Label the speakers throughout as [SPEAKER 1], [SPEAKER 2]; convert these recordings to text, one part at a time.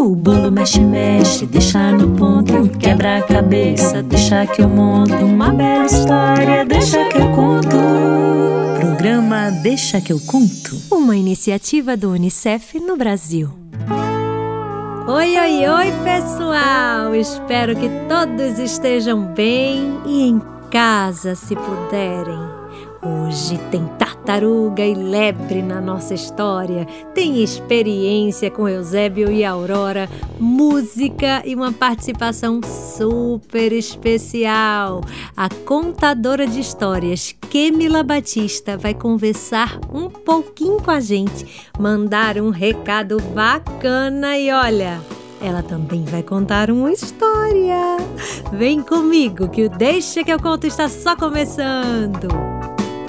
[SPEAKER 1] O bolo mexe, mexe, deixa no ponto. Quebra a cabeça, deixa que eu monto. Uma bela história, deixa que eu conto. Programa Deixa que eu conto.
[SPEAKER 2] Uma iniciativa do Unicef no Brasil. Oi, oi, oi, pessoal! Espero que todos estejam bem e em casa se puderem. Hoje tem tartaruga e lebre na nossa história, tem experiência com Eusébio e Aurora, música e uma participação super especial. A contadora de histórias, Kemila Batista, vai conversar um pouquinho com a gente, mandar um recado bacana e olha. Ela também vai contar uma história. Vem comigo que o Deixa que eu conto está só começando.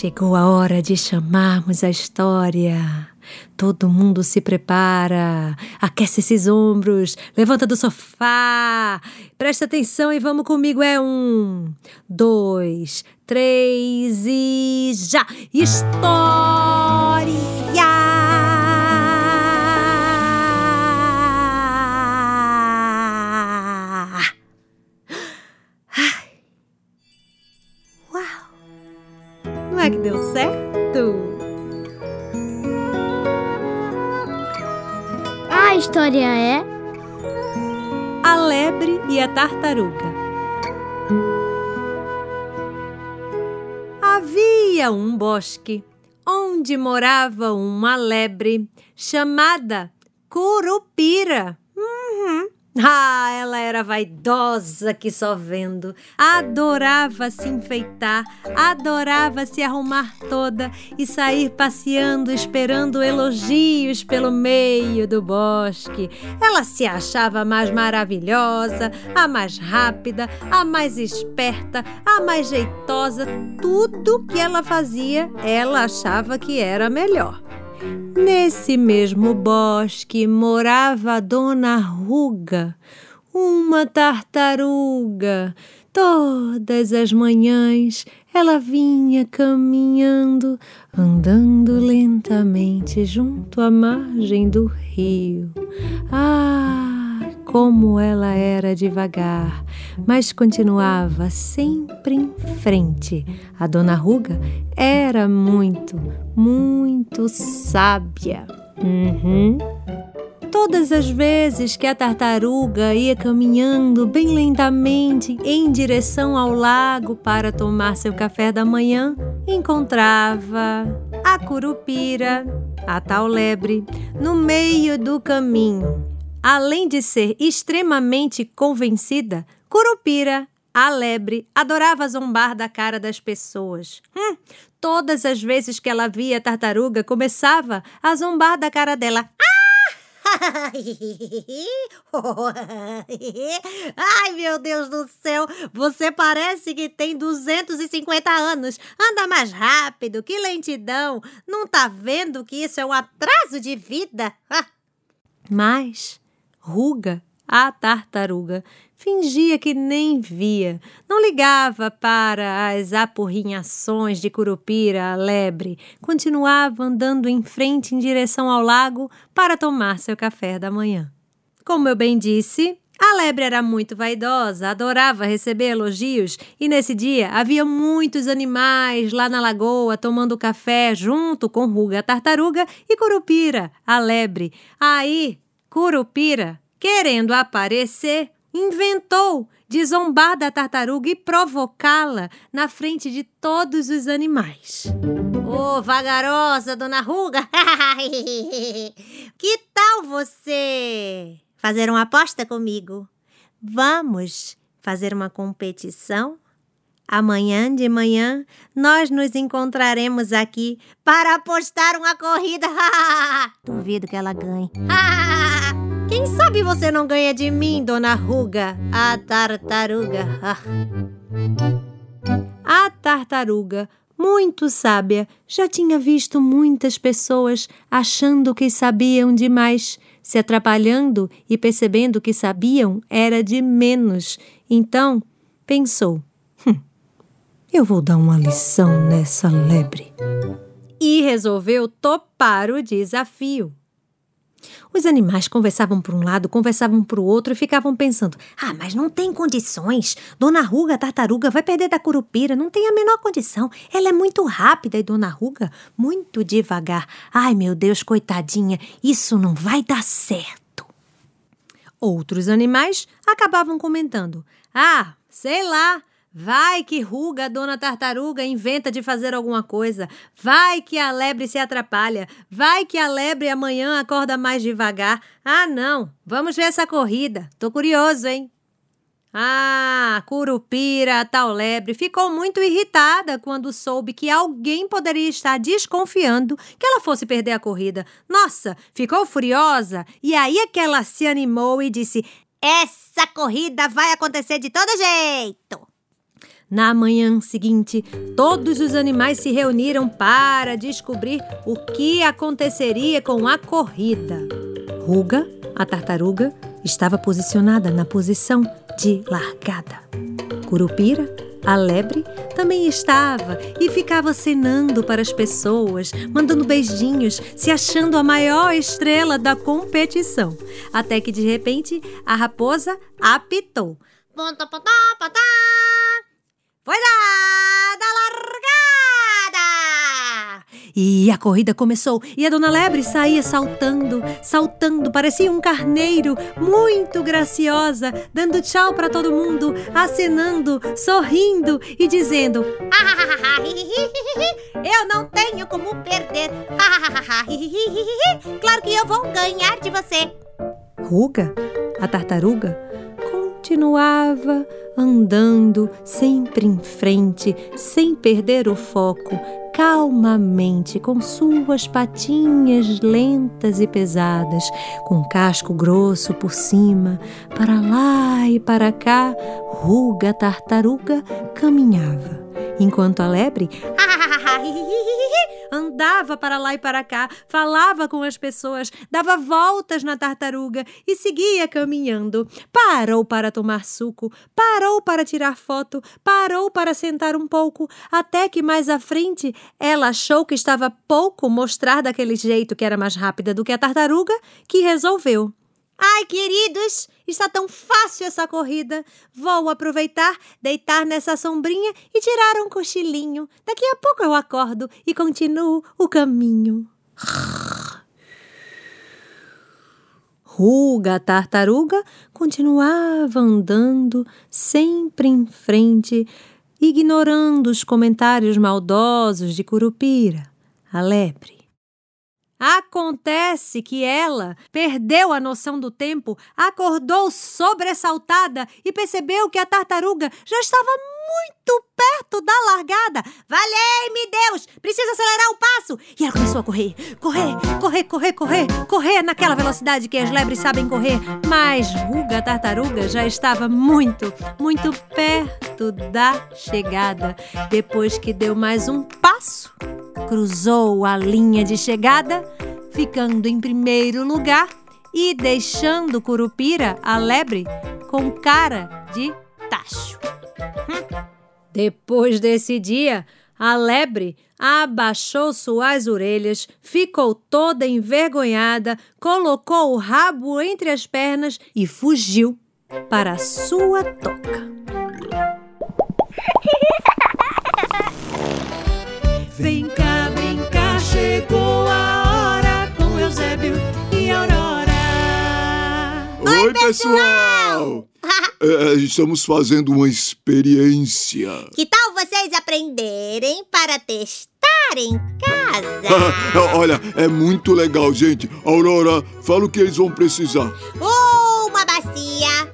[SPEAKER 2] Chegou a hora de chamarmos a história. Todo mundo se prepara, aquece esses ombros, levanta do sofá, presta atenção e vamos comigo. É um, dois, três e já! História!
[SPEAKER 3] História é
[SPEAKER 2] A lebre e a tartaruga. Havia um bosque onde morava uma lebre chamada Curupira. Uhum. Ah, ela era vaidosa que só vendo. Adorava se enfeitar, adorava se arrumar toda e sair passeando, esperando elogios pelo meio do bosque. Ela se achava a mais maravilhosa, a mais rápida, a mais esperta, a mais jeitosa. Tudo que ela fazia, ela achava que era melhor. Nesse mesmo bosque morava Dona Ruga, uma tartaruga. Todas as manhãs ela vinha caminhando, andando lentamente junto à margem do rio. Ah! como ela era devagar, mas continuava sempre em frente. A dona Ruga era muito, muito sábia. Uhum. Todas as vezes que a tartaruga ia caminhando bem lentamente em direção ao lago para tomar seu café da manhã, encontrava a curupira, a tal lebre, no meio do caminho. Além de ser extremamente convencida, Curupira, a lebre, adorava zombar da cara das pessoas. Hum, todas as vezes que ela via a tartaruga, começava a zombar da cara dela. Ai, meu Deus do céu, você parece que tem 250 anos. Anda mais rápido, que lentidão. Não tá vendo que isso é um atraso de vida? Mas Ruga, a tartaruga, fingia que nem via, não ligava para as apurrinhações de Curupira, a lebre, continuava andando em frente em direção ao lago para tomar seu café da manhã. Como eu bem disse, a lebre era muito vaidosa, adorava receber elogios e nesse dia havia muitos animais lá na lagoa tomando café junto com Ruga a tartaruga e Curupira, a lebre. Aí Curupira, querendo aparecer, inventou de zombar da tartaruga e provocá-la na frente de todos os animais. Ô, oh, vagarosa, dona Ruga! que tal você fazer uma aposta comigo? Vamos fazer uma competição? Amanhã de manhã nós nos encontraremos aqui para apostar uma corrida. Duvido que ela ganhe. Quem sabe você não ganha de mim, dona Ruga, a tartaruga. A tartaruga, muito sábia, já tinha visto muitas pessoas achando que sabiam demais, se atrapalhando e percebendo que sabiam era de menos. Então, pensou: eu vou dar uma lição nessa lebre. E resolveu topar o desafio. Os animais conversavam por um lado, conversavam por outro e ficavam pensando: Ah, mas não tem condições. Dona Ruga, a tartaruga, vai perder da curupira. Não tem a menor condição. Ela é muito rápida e Dona Ruga, muito devagar. Ai, meu Deus, coitadinha, isso não vai dar certo. Outros animais acabavam comentando: Ah, sei lá, Vai que ruga a dona tartaruga inventa de fazer alguma coisa. Vai que a lebre se atrapalha. Vai que a lebre amanhã acorda mais devagar. Ah, não. Vamos ver essa corrida. Tô curioso, hein? Ah, Curupira, a tal lebre, ficou muito irritada quando soube que alguém poderia estar desconfiando que ela fosse perder a corrida. Nossa, ficou furiosa e aí é que ela se animou e disse: Essa corrida vai acontecer de todo jeito! Na manhã seguinte, todos os animais se reuniram para descobrir o que aconteceria com a corrida. Ruga, a tartaruga, estava posicionada na posição de largada. Curupira, a lebre, também estava e ficava acenando para as pessoas, mandando beijinhos, se achando a maior estrela da competição. Até que de repente a raposa apitou. Ponta, ponta. Foi dada a largada! E a corrida começou e a Dona Lebre saía saltando, saltando, parecia um carneiro, muito graciosa, dando tchau para todo mundo, acenando, sorrindo e dizendo: Eu não tenho como perder. Claro que eu vou ganhar de você. Ruga, a tartaruga, continuava andando sempre em frente, sem perder o foco, calmamente, com suas patinhas lentas e pesadas, com casco grosso por cima, para lá e para cá, ruga tartaruga caminhava, enquanto a lebre andava para lá e para cá, falava com as pessoas, dava voltas na tartaruga e seguia caminhando. Parou para tomar suco, parou para tirar foto, parou para sentar um pouco, até que mais à frente ela achou que estava pouco mostrar daquele jeito que era mais rápida do que a tartaruga, que resolveu. Ai, queridos, está tão fácil essa corrida. Vou aproveitar, deitar nessa sombrinha e tirar um cochilinho. Daqui a pouco eu acordo e continuo o caminho. Ruga, a tartaruga, continuava andando sempre em frente, ignorando os comentários maldosos de Curupira, a lebre. Acontece que ela perdeu a noção do tempo, acordou sobressaltada e percebeu que a tartaruga já estava muito perto da largada. Valei-me Deus! Preciso acelerar o passo! E ela começou a correr, correr, correr, correr, correr, correr naquela velocidade que as lebres sabem correr. Mas Ruga tartaruga já estava muito, muito perto da chegada. Depois que deu mais um passo, cruzou a linha de chegada, ficando em primeiro lugar e deixando Curupira, a lebre, com cara de tacho. Depois desse dia, a lebre abaixou suas orelhas, ficou toda envergonhada, colocou o rabo entre as pernas e fugiu para a sua toca.
[SPEAKER 1] Vem cá brincar, chegou a hora com Eusébio e Aurora.
[SPEAKER 4] Oi, pessoal! É, estamos fazendo uma experiência.
[SPEAKER 5] Que tal vocês aprenderem para testar em casa?
[SPEAKER 4] Olha, é muito legal, gente. Aurora, fala o que eles vão precisar.
[SPEAKER 5] Uma bacia,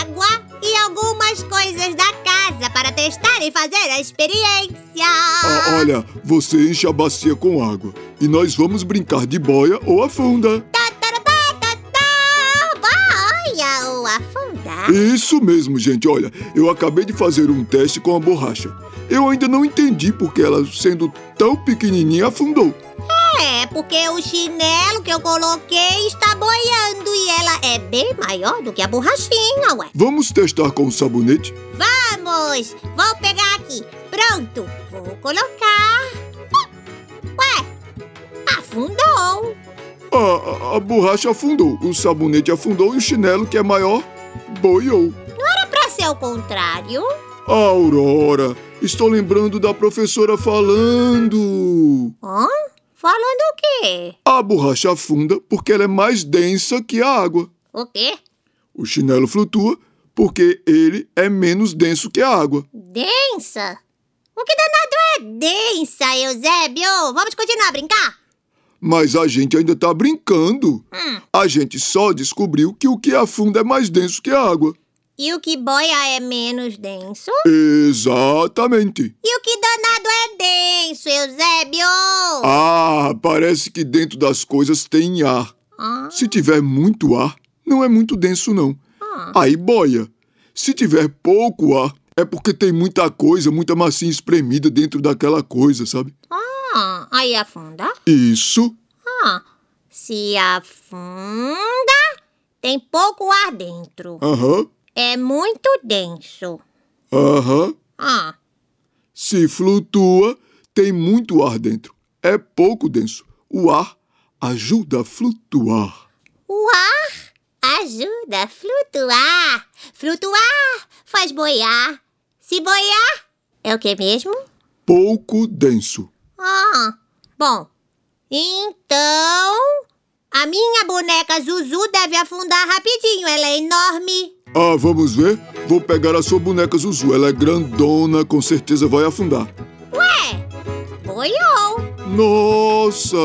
[SPEAKER 5] água e algumas coisas da casa. para testar e fazer a experiência.
[SPEAKER 4] Ah, olha, você enche a bacia com água e nós vamos brincar de boia ou afunda.
[SPEAKER 5] Tá,
[SPEAKER 4] Isso mesmo, gente. Olha, eu acabei de fazer um teste com a borracha. Eu ainda não entendi porque ela, sendo tão pequenininha, afundou.
[SPEAKER 5] É, porque o chinelo que eu coloquei está boiando e ela é bem maior do que a borrachinha, ué.
[SPEAKER 4] Vamos testar com o sabonete?
[SPEAKER 5] Vamos! Vou pegar aqui. Pronto, vou colocar. Ué, afundou.
[SPEAKER 4] Ah, a, a borracha afundou, o sabonete afundou e o chinelo, que é maior, boiou.
[SPEAKER 5] Era pra ser o contrário.
[SPEAKER 4] Aurora, estou lembrando da professora falando.
[SPEAKER 5] Hã? Falando o quê?
[SPEAKER 4] A borracha afunda porque ela é mais densa que a água.
[SPEAKER 5] O quê?
[SPEAKER 4] O chinelo flutua porque ele é menos denso que a água.
[SPEAKER 5] Densa? O que danado é densa, Eusébio? Vamos continuar a brincar?
[SPEAKER 4] Mas a gente ainda tá brincando.
[SPEAKER 5] Hum.
[SPEAKER 4] A gente só descobriu que o que afunda é mais denso que a água.
[SPEAKER 5] E o que boia é menos denso?
[SPEAKER 4] Exatamente.
[SPEAKER 5] E o que danado é denso, Eusébio?
[SPEAKER 4] Ah, parece que dentro das coisas tem ar.
[SPEAKER 5] Ah,
[SPEAKER 4] Se tiver muito ar, não é muito denso, não.
[SPEAKER 5] ah.
[SPEAKER 4] Aí boia. Se tiver pouco ar, é porque tem muita coisa, muita massinha espremida dentro daquela coisa, sabe?
[SPEAKER 5] Ah, aí afunda?
[SPEAKER 4] Isso.
[SPEAKER 5] Ah, se afunda, tem pouco ar dentro.
[SPEAKER 4] Aham.
[SPEAKER 5] É muito denso.
[SPEAKER 4] Aham.
[SPEAKER 5] Ah,
[SPEAKER 4] Se flutua, tem muito ar dentro. É pouco denso. O ar ajuda a flutuar.
[SPEAKER 5] o ar ajuda a flutuar. Flutuar faz boiar. Se boiar, é o que mesmo?
[SPEAKER 4] Pouco denso.
[SPEAKER 5] Ah, bom. Então, a minha boneca Zuzu deve afundar rapidinho. Ela é enorme.
[SPEAKER 4] Ah, vamos ver? Vou pegar a sua boneca Zuzu. Ela é grandona, com certeza vai afundar.
[SPEAKER 5] Ué, boiou.
[SPEAKER 4] Nossa!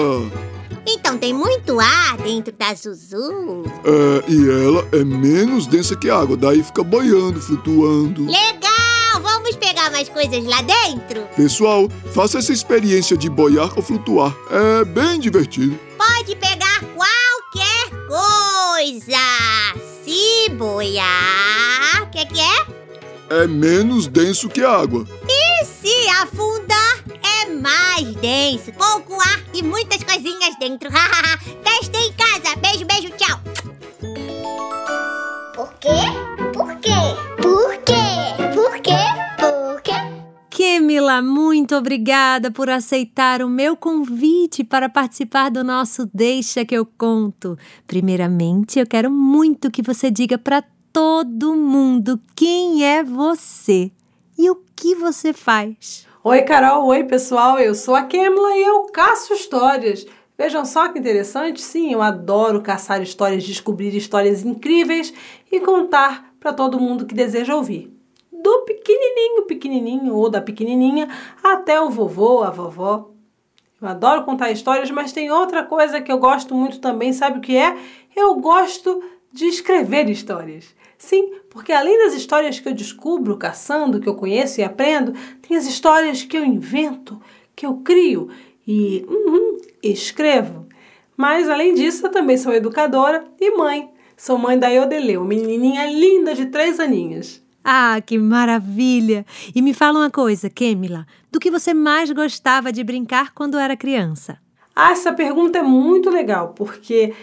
[SPEAKER 5] Então tem muito ar dentro da Zuzu.
[SPEAKER 4] É, e ela é menos densa que a água, daí fica boiando, flutuando.
[SPEAKER 5] Legal! Mais coisas lá dentro?
[SPEAKER 4] Pessoal, faça essa experiência de boiar ou flutuar. É bem divertido.
[SPEAKER 5] Pode pegar qualquer coisa. Se boiar, o que, que é?
[SPEAKER 4] É menos denso que a água.
[SPEAKER 5] E se afundar, é mais denso. Pouco ar e muitas coisinhas dentro. Testem em casa. Beijo, beijo, tchau.
[SPEAKER 3] Por quê? Por quê? Por quê? Por quê?
[SPEAKER 2] Kemila, muito obrigada por aceitar o meu convite para participar do nosso Deixa que eu conto. Primeiramente, eu quero muito que você diga para todo mundo quem é você e o que você faz.
[SPEAKER 6] Oi, Carol. Oi, pessoal. Eu sou a Kemla e eu caço histórias. Vejam só que interessante. Sim, eu adoro caçar histórias, descobrir histórias incríveis e contar para todo mundo que deseja ouvir. Do pequenininho, pequenininho ou da pequenininha até o vovô, a vovó. Eu adoro contar histórias, mas tem outra coisa que eu gosto muito também, sabe o que é? Eu gosto de escrever histórias. Sim, porque além das histórias que eu descubro caçando, que eu conheço e aprendo, tem as histórias que eu invento, que eu crio e uhum, escrevo. Mas além disso, eu também sou educadora e mãe. Sou mãe da Iodeleu, menininha linda de três aninhos.
[SPEAKER 2] Ah, que maravilha! E me fala uma coisa, Kemila, do que você mais gostava de brincar quando era criança?
[SPEAKER 6] Ah, essa pergunta é muito legal, porque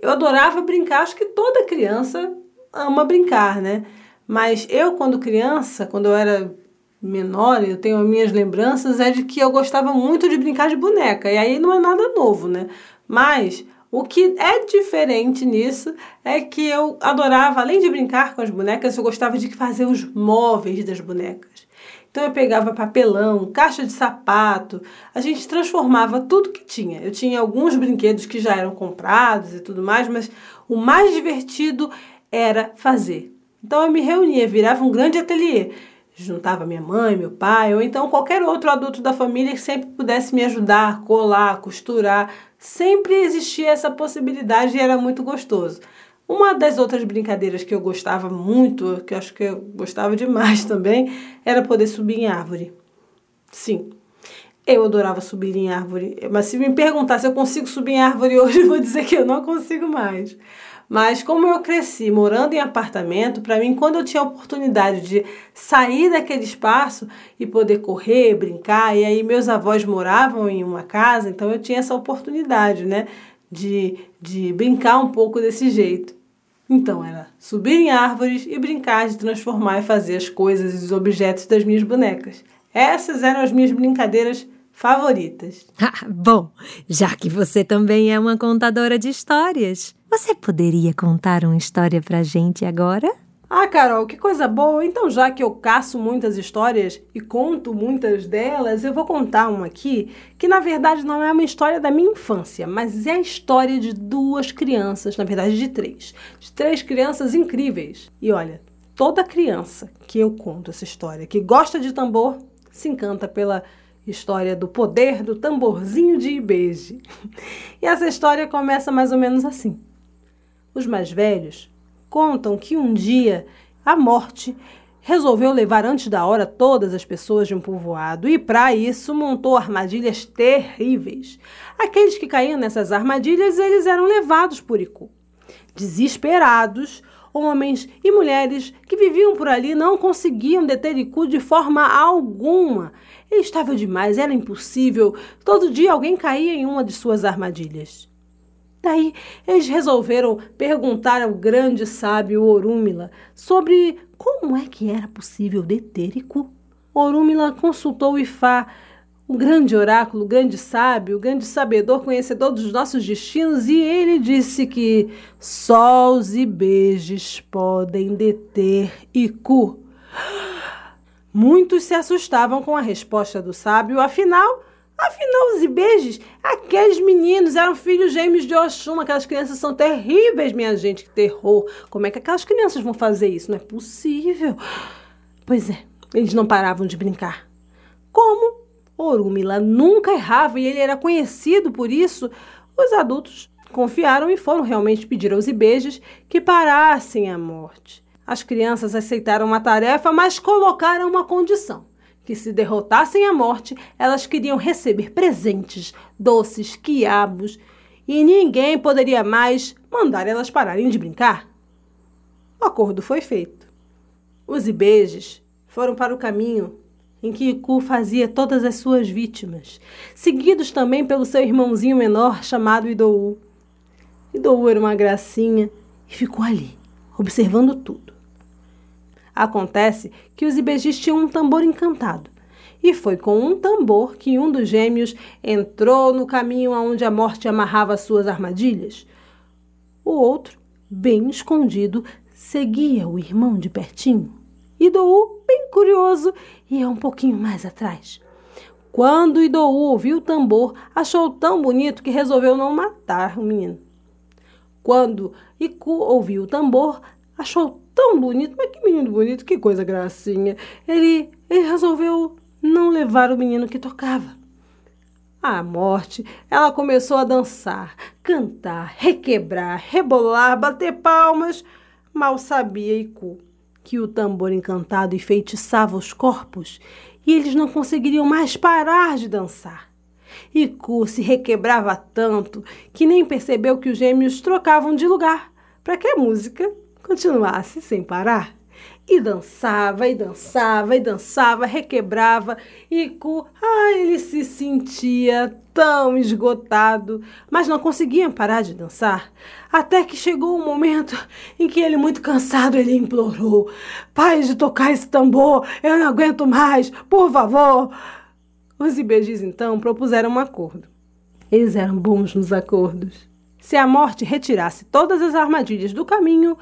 [SPEAKER 6] eu adorava brincar, acho que toda criança ama brincar, né? Mas eu, quando criança, quando eu era menor, eu tenho as minhas lembranças, é de que eu gostava muito de brincar de boneca. E aí não é nada novo, né? Mas o que é diferente nisso é que eu adorava, além de brincar com as bonecas, eu gostava de fazer os móveis das bonecas. Então eu pegava papelão, caixa de sapato, a gente transformava tudo que tinha. Eu tinha alguns brinquedos que já eram comprados e tudo mais, mas o mais divertido era fazer. Então eu me reunia, virava um grande ateliê. Juntava minha mãe, meu pai, ou então qualquer outro adulto da família que sempre pudesse me ajudar, colar, costurar. Sempre existia essa possibilidade e era muito gostoso. Uma das outras brincadeiras que eu gostava muito, que eu acho que eu gostava demais também, era poder subir em árvore. Sim, eu adorava subir em árvore, mas se me perguntar se eu consigo subir em árvore hoje, eu vou dizer que eu não consigo mais. Mas como eu cresci morando em apartamento, para mim, quando eu tinha a oportunidade de sair daquele espaço e poder correr, brincar, e aí meus avós moravam em uma casa, então eu tinha essa oportunidade, né, de, de brincar um pouco desse jeito. Então era subir em árvores e brincar de transformar e fazer as coisas e os objetos das minhas bonecas. Essas eram as minhas brincadeiras favoritas.
[SPEAKER 2] Ah, bom, já que você também é uma contadora de histórias, você poderia contar uma história pra gente agora?
[SPEAKER 6] Ah, Carol, que coisa boa! Então, já que eu caço muitas histórias e conto muitas delas, eu vou contar uma aqui que na verdade não é uma história da minha infância, mas é a história de duas crianças, na verdade de três, de três crianças incríveis. E olha, toda criança que eu conto essa história, que gosta de tambor, se encanta pela história do poder do tamborzinho de Ibeje. E essa história começa mais ou menos assim. Os mais velhos contam que um dia a morte resolveu levar antes da hora todas as pessoas de um povoado e, para isso, montou armadilhas terríveis. Aqueles que caíam nessas armadilhas, eles eram levados por Iku. Desesperados, homens e mulheres que viviam por ali não conseguiam deter Iku de forma alguma. Ele estava demais, era impossível. Todo dia alguém caía em uma de suas armadilhas. Daí eles resolveram perguntar ao grande sábio Orúmila sobre como é que era possível deter Iku. Orúmila consultou Ifá, o grande oráculo, o grande sábio, o grande sabedor, conhecedor dos nossos destinos, e ele disse que só os ibejes podem deter Iku. Muitos se assustavam com a resposta do sábio, afinal, afinal os ibejes, aqueles meninos eram filhos gêmeos de Oxum, aquelas crianças são terríveis, minha gente, que terror. Como é que aquelas crianças vão fazer isso? Não é possível. Pois é, eles não paravam de brincar. Como Orúmila nunca errava e ele era conhecido por isso, os adultos confiaram e foram realmente pedir aos ibejes que parassem a morte. As crianças aceitaram uma tarefa, mas colocaram uma condição: que se derrotassem a morte, elas queriam receber presentes, doces, quiabos, e ninguém poderia mais mandar elas pararem de brincar. O acordo foi feito. Os ibejes foram para o caminho em que Iku fazia todas as suas vítimas, seguidos também pelo seu irmãozinho menor chamado Idou. Idou era uma gracinha e ficou ali, observando tudo. Acontece que os ibejis tinham um tambor encantado. E foi com um tambor que um dos gêmeos entrou no caminho aonde a morte amarrava suas armadilhas. O outro, bem escondido, seguia o irmão de pertinho. Idou, bem curioso, ia um pouquinho mais atrás. Quando Idou ouviu o tambor, achou tão bonito que resolveu não matar o menino. Quando Iku ouviu o tambor, achou tão bonito, mas que menino bonito, que coisa gracinha. Ele, ele resolveu não levar o menino que tocava. A morte, ela começou a dançar, cantar, requebrar, rebolar, bater palmas. Mal sabia Iku que o tambor encantado enfeitiçava os corpos e eles não conseguiriam mais parar de dançar. Iku se requebrava tanto que nem percebeu que os gêmeos trocavam de lugar para que a música continuasse sem parar. E dançava, e dançava, e dançava, requebrava, cu, ah, ele se sentia tão esgotado, mas não conseguia parar de dançar. Até que chegou um momento em que ele, muito cansado, ele implorou: Pai de tocar esse tambor, eu não aguento mais, por favor. Os ibejis então propuseram um acordo. Eles eram bons nos acordos. Se a morte retirasse todas as armadilhas do caminho,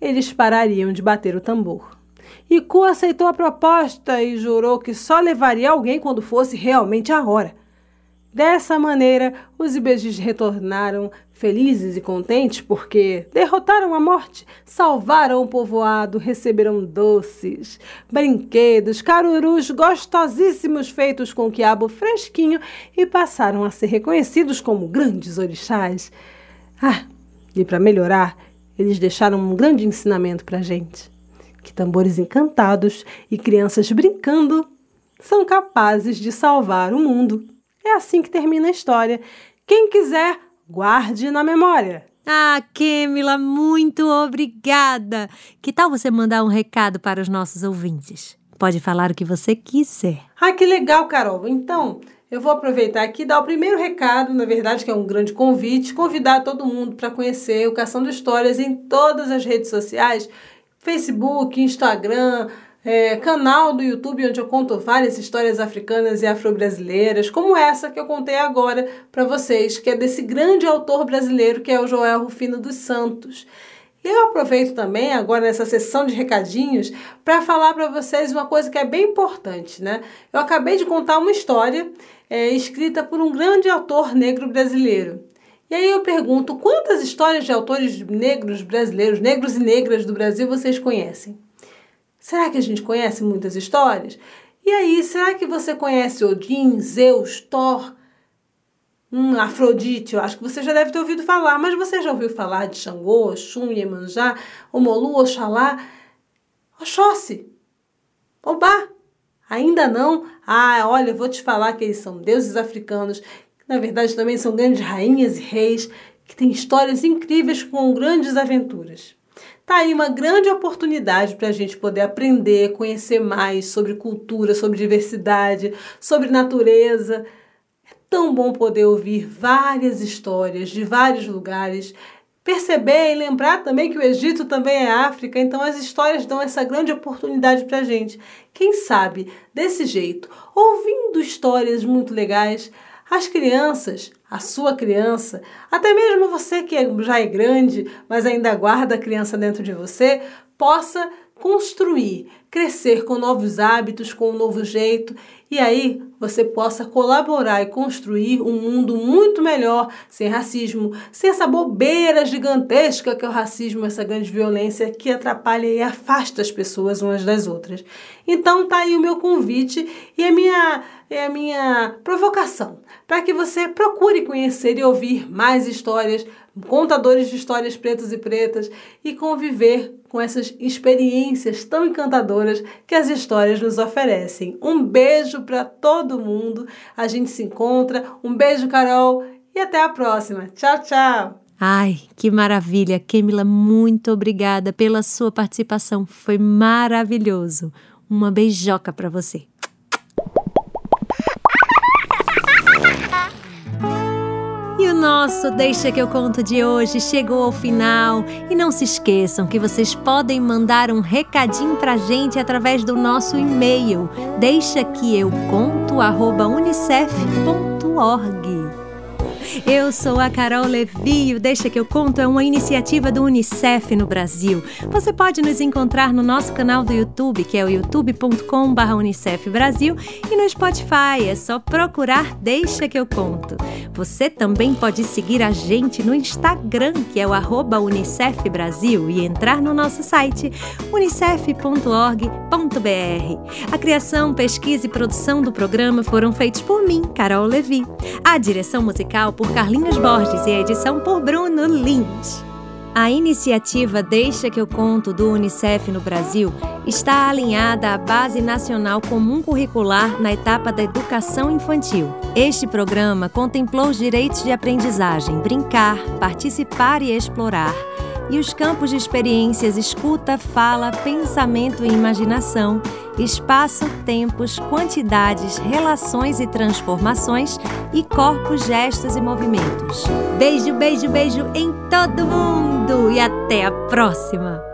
[SPEAKER 6] eles parariam de bater o tambor. Iku aceitou a proposta e jurou que só levaria alguém quando fosse realmente a hora. Dessa maneira, os ibejis retornaram felizes e contentes porque derrotaram a morte, salvaram o povoado, receberam doces, brinquedos, carurus gostosíssimos feitos com quiabo fresquinho e passaram a ser reconhecidos como grandes orixás. Ah, e para melhorar, eles deixaram um grande ensinamento para gente: que tambores encantados e crianças brincando são capazes de salvar o mundo. É assim que termina a história. Quem quiser, guarde na memória.
[SPEAKER 2] Ah, Kemila, muito obrigada! Que tal você mandar um recado para os nossos ouvintes? Pode falar o que você quiser.
[SPEAKER 6] Ah, que legal, Carol. Então, eu vou aproveitar aqui e dar o primeiro recado, na verdade, que é um grande convite, convidar todo mundo para conhecer o Caçando Histórias em todas as redes sociais, Facebook, Instagram, é, canal do YouTube onde eu conto várias histórias africanas e afro-brasileiras, como essa que eu contei agora para vocês, que é desse grande autor brasileiro que é o Joel Rufino dos Santos. Eu aproveito também agora nessa sessão de recadinhos para falar para vocês uma coisa que é bem importante, né? Eu acabei de contar uma história é, escrita por um grande autor negro brasileiro. E aí eu pergunto, quantas histórias de autores negros brasileiros, negros e negras do Brasil vocês conhecem? Será que a gente conhece muitas histórias? E aí, será que você conhece Odin, Zeus, Thor, Hum, Afrodite, eu acho que você já deve ter ouvido falar, mas você já ouviu falar de Xangô, Oxum, Iemanjá, Omolu, Oxalá, Oxóssi, Obá? Ainda não? Ah, olha, vou te falar que eles são deuses africanos, que na verdade também são grandes rainhas e reis, que têm histórias incríveis com grandes aventuras. Tá aí uma grande oportunidade para a gente poder aprender, conhecer mais sobre cultura, sobre diversidade, sobre natureza tão bom poder ouvir várias histórias de vários lugares, perceber e lembrar também que o Egito também é África, então as histórias dão essa grande oportunidade para gente. Quem sabe, desse jeito, ouvindo histórias muito legais, as crianças, a sua criança, até mesmo você que já é grande, mas ainda guarda a criança dentro de você, possa construir, crescer com novos hábitos, com um novo jeito, e aí você possa colaborar e construir um mundo muito melhor, sem racismo, sem essa bobeira gigantesca que é o racismo, essa grande violência que atrapalha e afasta as pessoas umas das outras. Então tá aí o meu convite e a minha, é a minha provocação para que você procure conhecer e ouvir mais histórias, contadores de histórias pretas e pretas e conviver com essas experiências tão encantadoras que as histórias nos oferecem. Um beijo para todo mundo. A gente se encontra. Um beijo, Carol, e até a próxima. Tchau, tchau.
[SPEAKER 2] Ai, que maravilha! Kemila, muito obrigada pela sua participação. Foi maravilhoso. Uma beijoca para você. Nosso Deixa que eu conto de hoje chegou ao final. E não se esqueçam que vocês podem mandar um recadinho pra gente através do nosso e-mail deixa que eu conto@unicef.org. Eu sou a Carol Levi. O Deixa que eu conto é uma iniciativa do UNICEF no Brasil. Você pode nos encontrar no nosso canal do YouTube, que é o youtube.com/unicef Brasil, e no Spotify. É só procurar Deixa que eu conto. Você também pode seguir a gente no Instagram, que é o arroba Unicef Brasil, e entrar no nosso site unicef.org.br. A criação, pesquisa e produção do programa foram feitos por mim, Carol Levi. A direção musical por Carlinhos Borges e a edição por Bruno Lins. A iniciativa Deixa que eu conto do Unicef no Brasil está alinhada à Base Nacional Comum Curricular na etapa da educação infantil. Este programa contemplou os direitos de aprendizagem, brincar, participar e explorar e os campos de experiências escuta, fala, pensamento e imaginação, espaço, tempos, quantidades, relações e transformações e corpos, gestos e movimentos. Beijo, beijo, beijo em todo mundo e até a próxima!